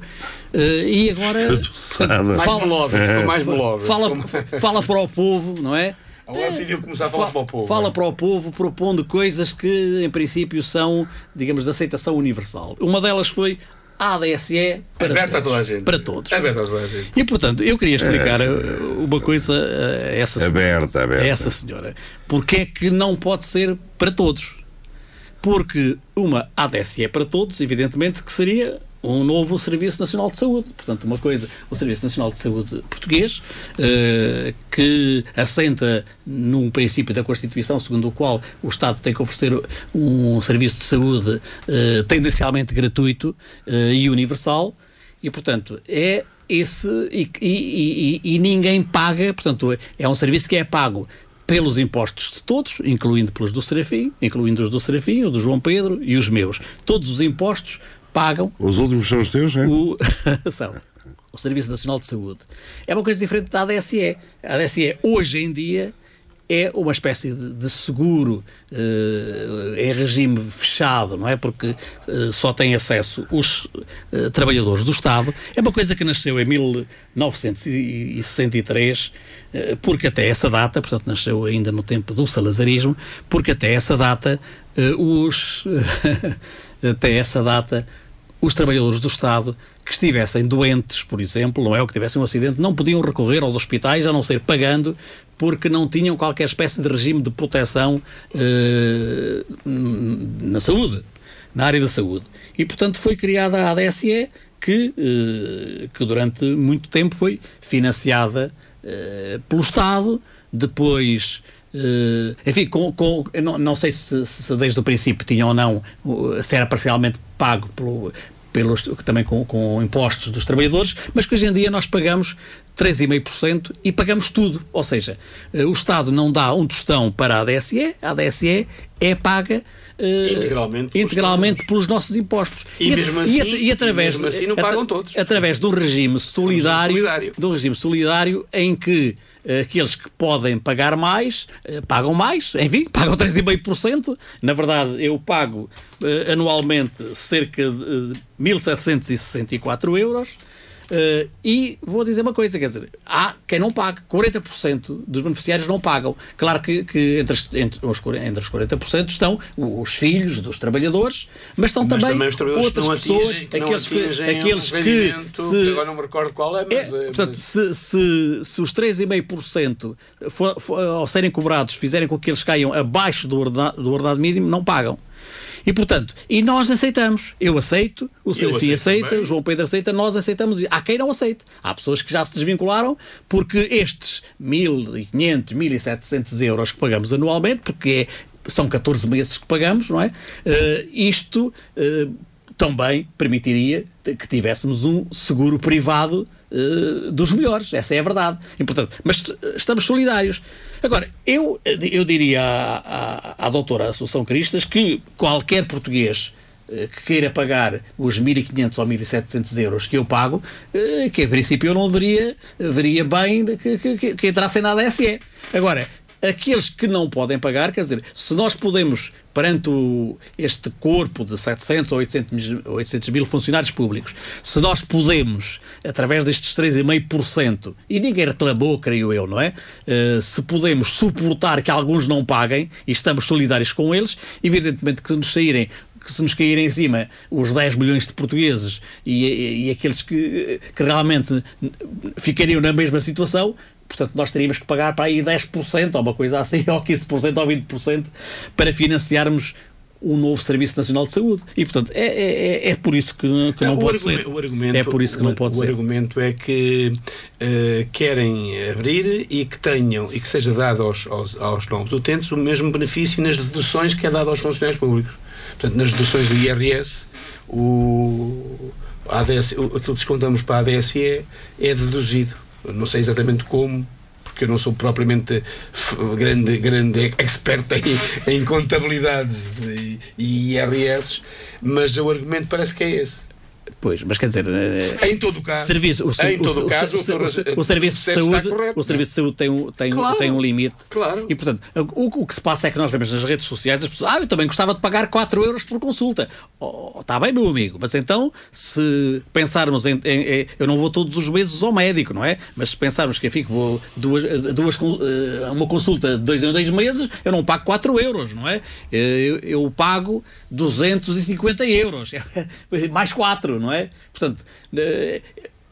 eh, e agora. Adoçada. Mais fala- melosa, ficou mais melosa. fala, fala para o povo, não é? Agora decidiu começar a falar Fa- para o povo, Fala é. para o povo, propondo coisas que, em princípio, são, digamos, de aceitação universal. Uma delas foi a ADSE para Aberta a todos. toda a gente. Para todos. Aberta a toda a gente. E, portanto, eu queria explicar eh, uma coisa a essa senhora. Aberta, aberta. A essa senhora. Porque é que não pode ser para todos? Porque uma ADSE é para todos, evidentemente, que seria um novo Serviço Nacional de Saúde. Portanto, uma coisa, o Serviço Nacional de Saúde português, eh, que assenta num princípio da Constituição, segundo o qual o Estado tem que oferecer um serviço de saúde eh, tendencialmente gratuito eh, e universal, e, portanto, é esse. E, e- e- e ninguém paga, portanto, é um serviço que é pago pelos impostos de todos, incluindo pelos do Serafim, incluindo os do Serafim, os do João Pedro e os meus. Todos os impostos pagam Os últimos são os teus, é? o, são, o Serviço Nacional de Saúde. É uma coisa diferente da ADSE. A ADSE, hoje em dia, é uma espécie de, seguro eh, em regime fechado, não é? Porque eh, só têm acesso os eh, trabalhadores do Estado. É uma coisa que nasceu em 1963, eh, porque até essa data, portanto, nasceu ainda no tempo do salazarismo, porque até essa data os até essa data os trabalhadores do Estado que estivessem doentes, por exemplo, não é, ou que tivessem um acidente, não podiam recorrer aos hospitais a não ser pagando, porque não tinham qualquer espécie de regime de proteção eh, na saúde, na área da saúde. E, portanto, foi criada a ADSE, que, eh, que durante muito tempo foi financiada eh, pelo Estado, depois. Eh, enfim, com, com- não, não sei se, se desde o princípio tinha ou não, uh, se era parcialmente pago pelo, pelos, também com, com impostos dos trabalhadores, mas que hoje em dia nós pagamos 3,5% e pagamos tudo. Ou seja, eh, o Estado não dá um tostão para a ADSE, a ADSE é paga eh, Integralmente pelos integralmente pelos nossos impostos. E at- mesmo e assim- at- e através, e mesmo assim não pagam todos. Através de um regime solidário, solidário. de um regime solidário em que aqueles que podem pagar mais, eh, pagam mais, enfim, pagam 3,5%. Na verdade, eu pago eh, anualmente cerca de eh, 1.764 euros. Eh, e vou dizer uma coisa, quer dizer, há quem não paga, 40% dos beneficiários não pagam. Claro que, que entre, entre os, 40 entre os 40% estão os filhos dos trabalhadores, mas estão Mas também, também outras pessoas, atingem, que aqueles que, aqueles um que se, que agora não me recordo qual é, é, mas... eh, portanto, mas- se, se, se os 3,5% for, for, ao serem cobrados fizerem com que eles caiam abaixo do ordenado, do ordenado mínimo, não pagam. E, portanto, e nós aceitamos. Eu aceito, o aceito aceita, também. o João Pedro aceita, nós aceitamos. Há quem não aceite. Há pessoas que já se desvincularam porque estes 1.500, 1.700 euros que pagamos anualmente, porque é- são 14 meses que pagamos, não é? Eh, isto eh, também permitiria que tivéssemos um seguro privado eh, dos melhores, essa é a verdade. E, portanto, mas t- estamos solidários. Agora, eu, eu diria à, à, à doutora Assunção Cristas que qualquer português eh, que queira pagar os 1.500 ou 1.700 euros que eu pago, eh, que em princípio eu não veria, veria bem que, que, que, entrassem na ADSE. Agora, aqueles que não podem pagar, quer dizer, se nós podemos, perante o- este corpo de 700 ou 800, mil- 800 mil funcionários públicos, se nós podemos, através destes 3,5%, e ninguém reclamou, creio eu, não é? Eh, se podemos suportar que alguns não paguem e estamos solidários com eles, evidentemente que se nos saírem que se nos caírem em cima os 10 milhões de portugueses e, e- e aqueles que, que realmente ficariam na mesma situação, portanto nós teríamos que pagar para aí 10% ou uma coisa assim, ou 15% ou 20% para financiarmos um novo Serviço Nacional de Saúde. E portanto é, é, é- é por isso que, que não o pode ser. o argumento- é por isso que o- não pode o ser. argumento é que eh, querem abrir e que tenham e que seja dado aos, aos, aos novos utentes o mesmo benefício nas deduções que é dado aos funcionários públicos. Portanto, nas deduções do IRS, o, ADS, o- aquilo que descontamos para a ADSE é deduzido. Não sei exatamente como, porque eu não sou propriamente grande, grande expert em, em contabilidades e, e IRS, mas o argumento parece que é esse. Pois, mas quer dizer, eh, Em todo o caso, Serviço, o, em todo o, caso, o, serviço de saúde, correto, o serviço de saúde tem um, tem, um- Claro. tem um limite. Claro. E portanto, o, o que se passa é que nós vemos nas redes sociais as pessoas, ah, eu também gostava de pagar 4 euros por consulta. Oh, está bem, meu amigo, mas então, se pensarmos em, em- em- Eu não vou todos os meses ao médico, não é? Mas se pensarmos que enfim, que vou duas, duas, eh, uma consulta de dois em dois meses, eu não pago 4 euros, não é? Eu, eu pago 250 euros, mais 4, não é? Portanto, eh,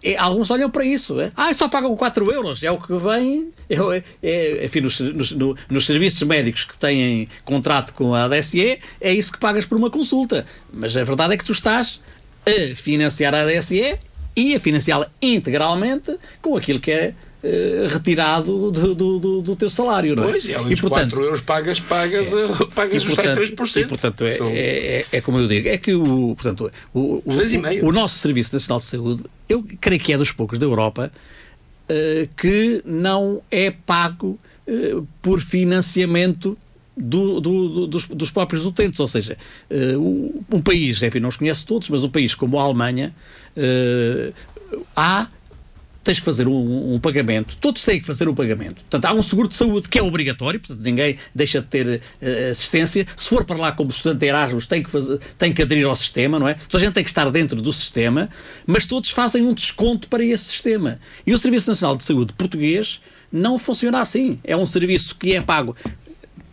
é, alguns olham para isso. É? Ah, só pagam 4 euros. É o que vem. É, o- é, enfim, nos, nos- no- nos serviços médicos que têm contrato com a ADSE, é isso que pagas por uma consulta. Mas a verdade é que tu estás a financiar a ADSE e a financiá-la integralmente com aquilo que é eh, retirado do, do, do- do teu salário. Não é? Pois, e além dos 4 euros pagas, pagas, eh, pagas E, os tais portanto- 3%. E, portanto, é, São- é, é- é como eu digo, é que o, portanto, o, o, e o, o nosso Serviço Nacional de Saúde, eu creio que é dos poucos da Europa eh, que não é pago eh, por financiamento do- do- do- dos, dos próprios utentes, ou seja, eh, um, país, enfim, não os conhece todos, mas um país como a Alemanha, eh, há tens que fazer um, pagamento, todos têm que fazer um pagamento. Portanto, há um seguro de saúde que é obrigatório, portanto, ninguém deixa de ter eh, assistência. Se for para lá como estudante de Erasmus, tem que, fazer, tem que aderir ao sistema, não é? Toda a gente tem que estar dentro do sistema, mas todos fazem um desconto para esse sistema. E o Serviço Nacional de Saúde português não funciona assim. É um serviço que é pago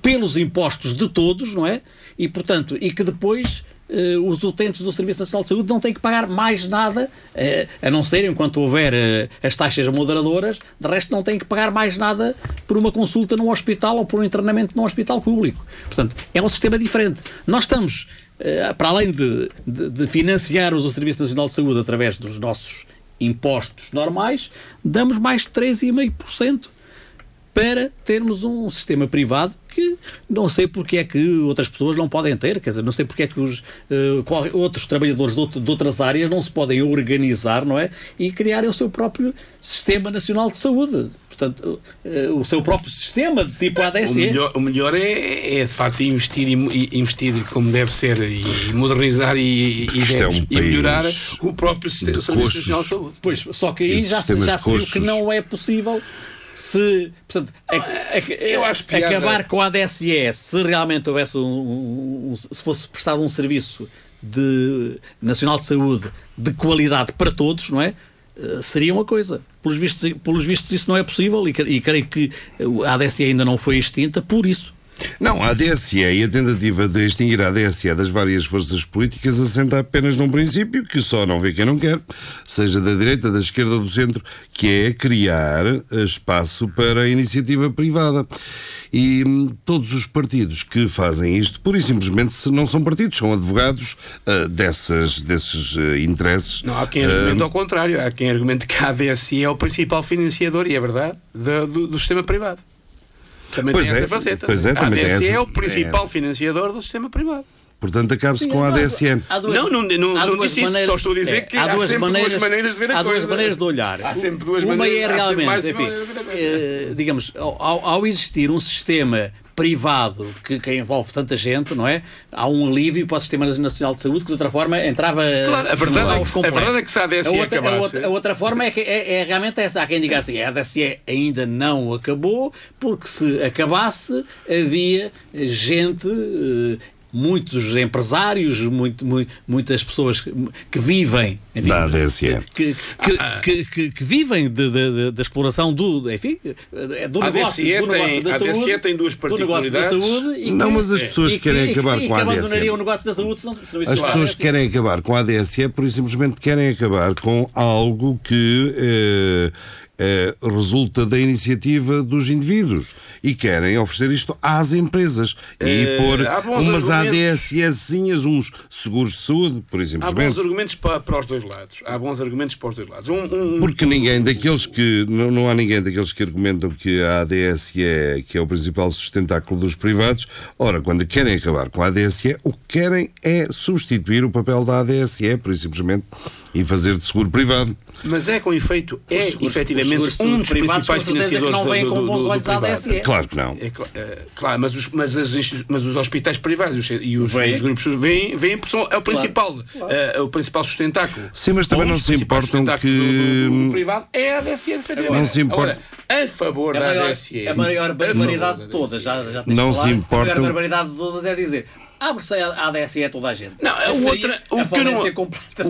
pelos impostos de todos, não é? E, portanto, e que depois os utentes do Serviço Nacional de Saúde não têm que pagar mais nada, eh, a não ser enquanto houver eh, as taxas moderadoras, de resto não têm que pagar mais nada por uma consulta num hospital ou por um internamento num hospital público. Portanto, é um sistema diferente. Nós estamos, eh, para além de, de, de financiarmos o Serviço Nacional de Saúde através dos nossos impostos normais, damos mais de 3,5% para termos um sistema privado que não sei porque é que outras pessoas não podem ter, quer dizer, não sei porque é que os, qual- outros trabalhadores de, outro- de outras áreas não se podem organizar, não é? E criarem o seu próprio Sistema Nacional de Saúde. portanto, eh, o seu próprio sistema de tipo O ADSE. melhor, o melhor é, é de facto investir e, e investir como deve ser e modernizar e, e, é um e melhorar o próprio sistema, o. Nacional de Saúde. Pois, só que aí já, já se viu que não é possível se, portanto, a- a- eu acho piada- acabar com a ADSE, se realmente houvesse um, um- um- se fosse prestado um serviço de, nacional de saúde de qualidade para todos, não é? Eh, Seria uma coisa. Pelos vistos, pelos vistos isso não é possível e, e creio que a ADSE ainda não foi extinta por isso. Não, a ADSE e a tentativa de extinguir a ADSE das várias forças políticas assenta apenas num princípio que só não vê quem não quer, seja da direita, da esquerda ou do centro, que é criar espaço para a iniciativa privada. E hum, todos os partidos que fazem isto, pura e simplesmente, se não são partidos, são advogados ah, dessas, desses eh, interesses. Não, há quem argumente ao contrário, há quem argumente que a ADSI é o principal financiador, e é verdade, da- do, do sistema privado. Também Pois tem é, essa faceta. pois é, a tem essa- é o principal financiador do sistema privado. Portanto, acabe-se com a ADSE. Há duas- Não, não- não- há não duas disse isso, só estou a dizer é, que há há duas sempre duas maneiras, maneiras de ver a há duas coisa. maneiras de olhar. Há sempre duas Uma maneiras- é há sempre realmente, mais de uma enfim, a coisa. eh, digamos, ao, ao existir um sistema privado que, que envolve tanta gente, não é? Há um alívio para o Sistema Nacional de Saúde que de outra forma entrava. Claro, a verdade é que- a verdade é que se a ADSE a outra, a acabasse- outra, a outra forma é, que é, é realmente essa. Há quem diga assim: a ADSE ainda não acabou, porque se acabasse havia gente. Muitos empresários, muito, mu- muitas pessoas que, que vivem enfim, Da ADSE. que, que, que, que- que vivem de- de- de- da exploração do, enfim, eh, do A negócio, do negócio tem- da a ADSE saúde. tem duas do negócio da particularidades. saúde e Não, mas as pessoas que- querem e que- acabar com a abandonariam o negócio da saúde se não, se não As pessoas a que querem acabar com a ADSE, por simplesmente querem acabar com algo que eh, eh, resulta da iniciativa dos indivíduos e querem oferecer isto às empresas e Eh, pôr umas. ADSEzinhas, uns seguros de saúde, por Há bons argumentos para, para os dois lados. Há bons argumentos para os dois lados. Um, um- Porque ninguém daqueles que. Não, não há ninguém daqueles que argumentam que a ADSE é, que é o principal sustentáculo dos privados. Ora, quando querem acabar com a ADSE, o que querem é substituir o papel da ADSE, por simplesmente, e fazer de seguro privado. Mas é com efeito, é Os seguros- efetivamente um dos principais com certeza que financiadores não vêm do, com bons do, do olhos à. ADSE. Claro que não. É é, claro, mas os, mas, as mas os hospitais privados e os, e os, grupos vêm, vêm porque são, é o principal, é, é o principal sustentáculo. Sim, mas também um não se importam que- do, do- do privado é a ADSE, efetivamente. Não se importa- Agora, a favor A da maior, ADSE. a maior a barbaridade de da todas, já, já Não se A importam- maior barbaridade de todas é dizer abre-se a ADSE a toda a gente. Não, a outra, o a que eu não,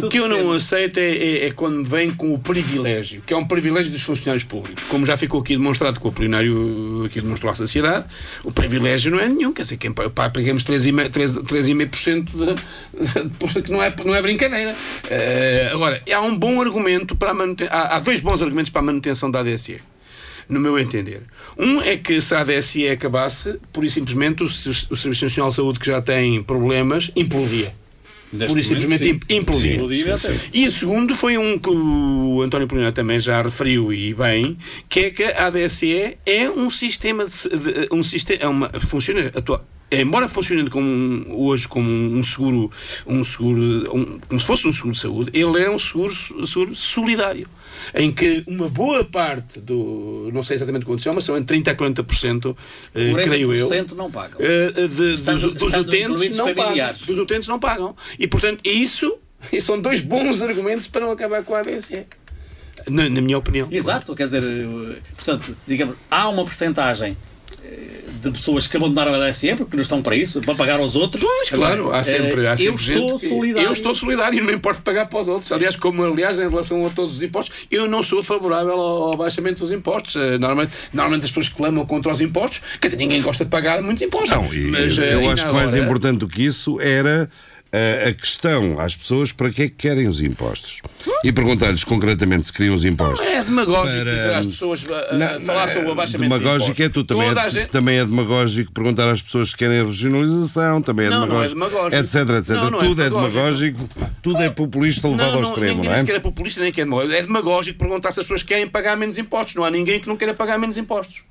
o que eu não aceito é, é- é quando vem com o privilégio, que é um privilégio dos funcionários públicos. Como já ficou aqui demonstrado que o plenário aqui demonstrou à sociedade, o privilégio não é nenhum. Quer dizer, quem pá, pagamos 3,5%, 3, 3,5% de, de, que não é, não é brincadeira. Eh, agora, há um bom argumento para a manutenção. Há, há dois bons argumentos para a manutenção da ADSE. No meu entender. Um é que se a ADSE acabasse, por e simplesmente o, o Serviço Nacional de Saúde, que já tem problemas, implodia. Por e simplesmente imp- implodia. E o segundo foi um que o António Polina também já referiu e bem, que é que a ADSE é um sistema de, de- um sistema, é uma, funciona atua- Embora funcione como hoje como um seguro, um seguro, um- como se fosse um seguro de saúde, ele é um seguro, seguro solidário, em que uma boa parte do, não sei exatamente quanto são, mas são entre 30 a 40%, eh, creio eu, 40% não pagam. eh, eh, de- Estando- dos, dos estando utentes não pagam. familiares. Dos utentes não pagam. E, portanto, isso, são dois bons argumentos para não acabar com a ADSE. Na, na minha opinião. Exato, quer dizer, eh, portanto, digamos, há uma percentagem de pessoas que abandonaram a ADSE porque não estão para isso, para pagar aos outros. Pois, claro, Agora, há sempre, há eh, sempre eu gente estou solidário. Eu estou solidário e não me importa pagar para os outros. Aliás, como aliás, em relação a todos os impostos, eu não sou favorável ao, abaixamento dos impostos. Eh, Normalmente, normalmente as pessoas clamam contra os impostos, quer dizer, ninguém gosta de pagar muitos impostos. Não, e Mas, eu, eh, eu ainda acho que mais importante do que isso era eh, a questão às pessoas para que é que querem os impostos. E perguntar-lhes concretamente se queriam os impostos. É demagógico Para- dizer às pessoas a, a- Não, a falar sobre o abaixamento demagógico de é tu, também é, a gente- também é demagógico perguntar às pessoas se querem regionalização, também é Não, não é demagógico, demagógico. etc, etc. Não, não é tudo é demagógico. demagógico, tudo é populista levado não, ao não, extremo, ninguém não é? sequer é populista nem quer demagógico. É demagógico perguntar se as pessoas querem pagar menos impostos. Não há ninguém que não queira pagar menos impostos.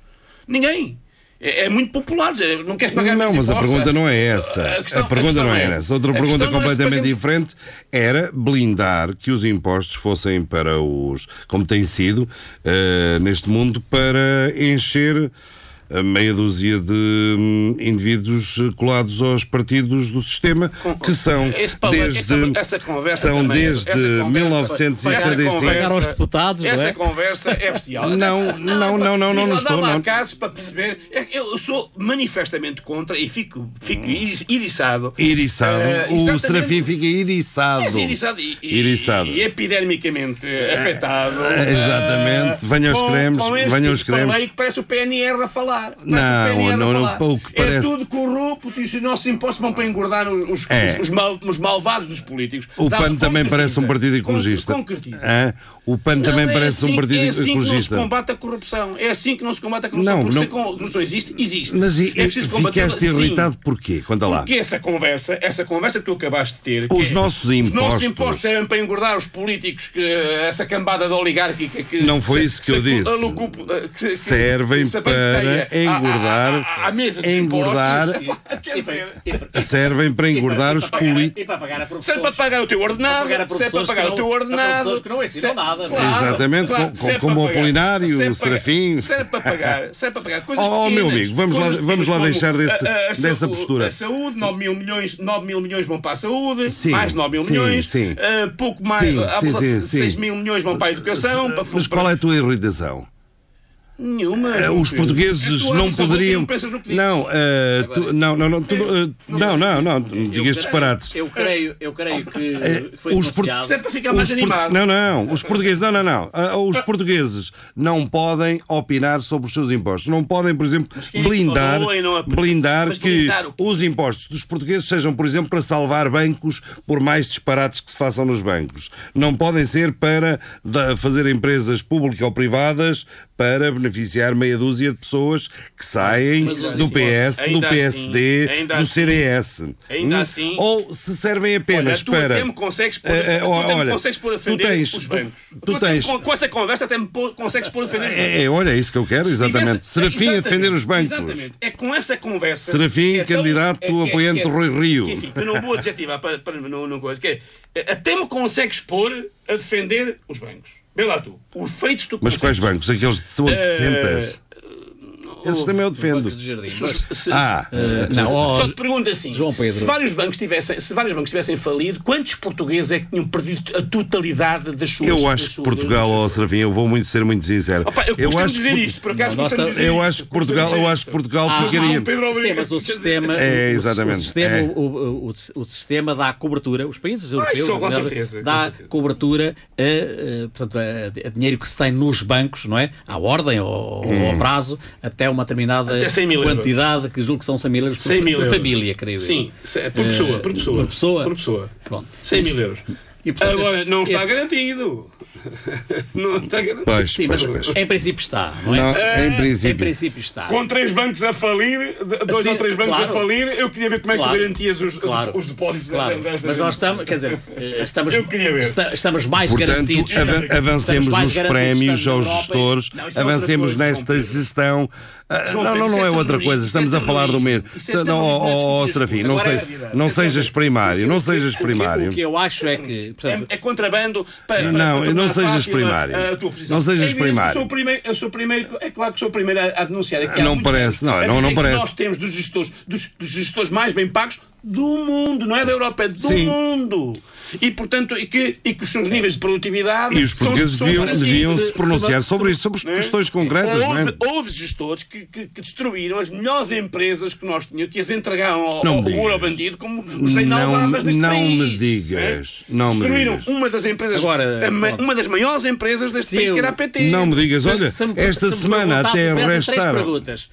Ninguém. É, é muito popular, dizer, não queres pagar Não, mas a pergunta não é a- essa. a A, questão- a pergunta questão não é- era essa. Outra a pergunta é completamente pagamos- diferente era blindar que os impostos fossem para os, como tem sido eh, neste mundo, para encher a meia dúzia de hum, indivíduos eh, colados aos partidos do sistema, que são Paulo, desde, essa, essa conversa são também, desde essa conversa- 1975. essa Pagar aos deputados, essa não é? conversa é bestial. Não, não, não, não, não, não estou, não. casos para perceber. É Eu sou manifestamente contra e fico, fico iriçado. Iriçado. Eh, o. Serafim fica iriçado. É, iriçado e, e- Iriçado. e epidermicamente afetado. é, exatamente. Eh, Venham os cremes, venham os cremes. parece o PNR a falar. Não, não, não, falar. o que É parece- tudo corrupto e os nossos impostos vão para engordar os, os, É. os mal- os malvados dos políticos. O Dá- PAN também parece um partido ecologista. Concretiza. Hã? O PAN também Não, é parece um assim- partido é assim que não se ecologista. combate a corrupção. É assim que não se combate a corrupção. Não, não- a corrupção existe, existe. Mas e, é preciso ficaste sim. irritado porquê? Conta lá. Porque essa conversa, essa conversa que tu acabaste de ter. Os é- nossos Os nossos impostos. impostos servem para engordar os políticos, que, essa cambada de oligárquica que. Não foi isso que eu disse. eh, Servem para engordar- à- à- à mesa de engordar- impostos. Servem para engordar os políticos. Para pagar a Serve para pagar o teu ordenado, Para pagar a serve para pagar que o teu a ordenado. que não ensinam serve- nada, não é? Exatamente, como o Apolinário, o Serafim. Serve para pagar, serve para pagar coisas Oh, meu amigo, vamos lá- vamos lá deixar a- a dessa postura. A saúde, 9 mil milhões, 9 mil milhões vão para a saúde, mais 9 mil milhões, ah, pouco mais, Sim, ah, sim, sim, 6 sim. mil milhões vão para a educação, para Mas qual é a tua irritação? Nenhuma. Eh, Os portugueses É tu não poderiam. Não, eh, tu- não, não, não, tu não, eh, não, não, não, não digas disparates. Eu creio, eu creio que, que foi os por- denunciado. Isto é para ficar mais animado. Não, não, os portugueses, não, não, não. Os portugueses não podem opinar sobre os seus impostos. Não podem, por exemplo, é blindar, blindar que os impostos dos portugueses sejam, por exemplo, para salvar bancos por mais disparates que se façam nos bancos. Não podem ser para fazer empresas públicas ou privadas para beneficiar meia dúzia de pessoas que saem Mas, do assim, PS, do PSD, assim, do assim, CDS. ainda Hum? assim- Ou se servem apenas Olha, tu para. até me consegues pôr, tu até me olha, consegues pôr a tu defender tens- os tu- bancos. tu até tens- com, com essa conversa até me pô- consegues pôr a defender os bancos. É, é, olha, é isso que eu quero, Se exatamente. tivesse- Serafim a exatamente, defender os bancos. Exatamente. É com essa conversa. Serafim, é candidato é- é- apoiante que é- do Rui Rio. que, enfim, eu não vou adjetivar para, para não, não coisa. Que é, até me consegues pôr a defender os bancos. Vê lá tu. O feito do Mas quais bancos? Aqueles de, são de uh, esse sistema eu defendo. Ah, só te pergunto assim: João Pedro. Se vários, bancos tivessem, se vários bancos tivessem falido, quantos portugueses é que tinham perdido a totalidade das suas Eu acho que Portugal, ó oh, Servinho, eu vou muito, ser muito sincero. Opa, eu, eu acho dizer que... isto, por acaso não, está... dizer eu acho que Portugal, eu acho que Portugal ah, ficaria. Pedro, Sim, mas o sistema. É, exatamente. O, sistema, é. o, o, o, o, sistema dá cobertura, os países ah, europeus ah, certeza, dá cobertura a, eh, portanto, a, a, dinheiro que se tem nos bancos, não é? À ordem, ao, hum. ao prazo, até uma determinada Até 100 mil euros. quantidade, que julgo que são 100 mil euros por, 100 mil por família, creio. Sim, se- por pessoa, por pessoa. Por pessoa? Por pessoa. Pronto. 100 mil euros. E, portanto, Agora, não está esse- garantido. Não está garantido. Pois, Sim, pois, mas pois. em princípio está, não é? Não, em Em princípio. princípio está. Com três bancos a falir, dois Sim, ou três bancos claro. a falir, eu queria ver como é que Claro. tu garantias os, Claro. os depósitos Claro, desta mas gente. nós estamos, quer dizer, eh, estamos, Eu queria ver. esta- estamos mais Portanto, garantidos. avancemos mais nos garantidos prémios aos gestores, Não, é avancemos coisa, nesta João Pedro. gestão. Ah, João não, não, não é é outra coisa, é estamos a falar do mesmo. é Não, ó, desculpa. Serafim, não, sejas, não sejas primário, não sejas O que- primário. O que eu acho é que, É, contrabando para, Não, para não sejas a- primário. a tua posição. Não sejas É primário. Eu sou o primeiro, eu sou primeiro, é claro que sou o primeiro a, a denunciar. aqui Não parece, anos, não, não- não parece. Nós temos dos gestores, dos, dos gestores mais bem pagos do mundo, não é da Europa, é do Sim. mundo. E, portanto, e que, e que os seus níveis de produtividade. E os são- portugueses são deviam, garantidos. deviam se pronunciar sobre isso, sobre não é? questões concretas, não é? houve, houve gestores que, que, que destruíram as melhores empresas que nós tínhamos, que as entregaram ao, Não ao bandido, como os Lavas deste não país. me digas, é? não me Destruíram digas. uma das empresas, Agora, a uma das maiores empresas deste país, eu- que era a PT. Não me digas, olha, se me- esta se semana até apenas Três perguntas.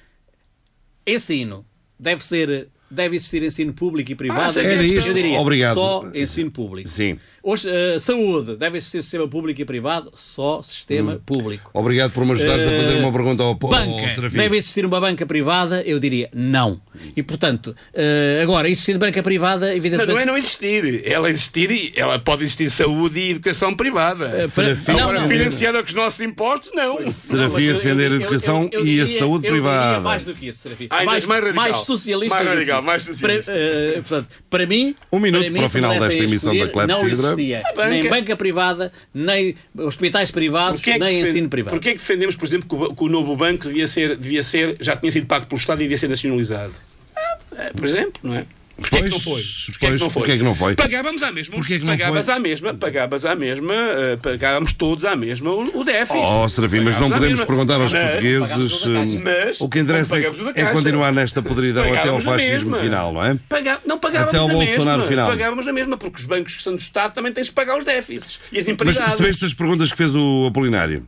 Esse hino deve ser deve existir ensino público e privado. Ah, sei Era que é isto. Eu diria, Obrigado. só ensino público. Sim. Hoje, eh, saúde, deve existir sistema público e privado, só sistema Hum. público. Obrigado por me ajudares a fazer uma pergunta ao, ao Banca, Serafim. deve existir uma banca privada? Eu diria não. E portanto, eh, agora, existindo banca privada, Mas evidentemente. não é não existir. Ela existir, e- ela pode existir saúde e educação privada. para- Serafim não, Agora, não. financiada com os nossos impostos, não. Serafim Não, a mas defender eu- a eu- educação eu- eu e a diria- saúde eu privada. diria mais do que isso, Serafim. Ainda és mais radical. socialista. Mais do que radical, isso. mais. Para, eh, portanto, para mim. Um minuto para, mim, para o final desta a emissão da Clepsidra. Não existia A banca- nem banca privada, nem hospitais privados, é nem ensino privado. Porquê é que defendemos, por exemplo, que o, que o novo banco devia ser, devia ser, já tinha sido pago pelo Estado e devia ser nacionalizado? Ah, Por exemplo, não é? Porquê é que não foi? Pois, Porquê é pois, que não foi? porquê é que não foi? Pagávamos à mesma. Porquê é que não pagavas foi? à mesma, pagavas à mesma, eh, pagávamos todos à mesma o, o déficit. Oh, Serafim, mas não Pagávamos podemos perguntar aos Mas- portugueses. pagávamos Mas, o que interessa é, pagávamos é continuar nesta podridão até ao Pagávamos fascismo final, não é? Paga- não pagávamos Até ao na Bolsonaro mesma. final. Pagávamos na mesma, porque os bancos que são do Estado também tens que pagar os déficits. E as Mas empregadas. percebeste as perguntas que fez o Apolinário?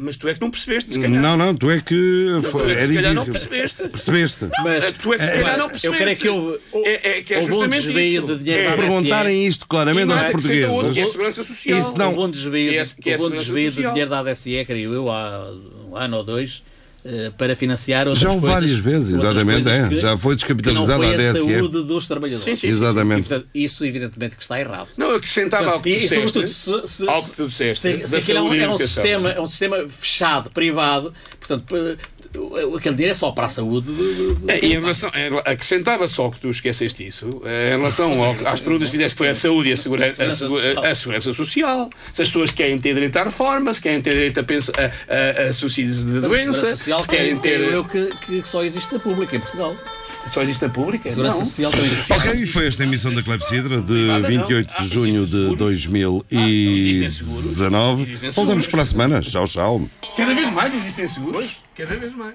Mas tu é que não percebeste, se calhar. Não, não, tu é que. Tu foi- é que é se calhar não difícil. percebeste. Percebeste? Mas tu é que se calhar não percebeste. eu creio que houve, É, é, que é houve um justamente desvio isso. de dinheiro Se É, perguntarem isto claramente aos acrescenta outro, que é a portugueses. segurança social. Isso não- houve um desvio, Que é- que é houve um desvio de dinheiro da ADSE, creio eu, há um ano ou dois, para financiar outras Já coisas- várias vezes, exatamente, é. que- Já foi descapitalizada que não a foi a saúde dos trabalhadores. Sim, sim, sim, E, Exatamente. portanto, isso evidentemente que está errado. Não, acrescentava ao que tu E, e, disseste. sobretudo, se, se, ao que tu disseste, se, aquilo é um, é um sistema, é um sistema fechado, privado, portanto, aquele dinheiro é só para a saúde. do- É, e em relação, acrescentava só que tu esqueceste isso, eh, em relação ao- às perguntas que fizeste, que foi a saúde e a segurança, a, segurança segu- a- a segurança social. Se as pessoas querem ter direito à reforma, se querem ter direito a, pensa- a, a, a subsídios de Mas doença, se querem ter. eu que, que só existe na pública em Portugal. Só existe a pública? Segurança Não. social também existe. Ok, e foi esta emissão da Clepsidra de Privada, não. 28 Ah, de junho existem de seguros.2019. seguros. Existem seguros. Voltamos para a semana. Tchau, tchau. Cada vez mais existem seguros. Cada vez mais.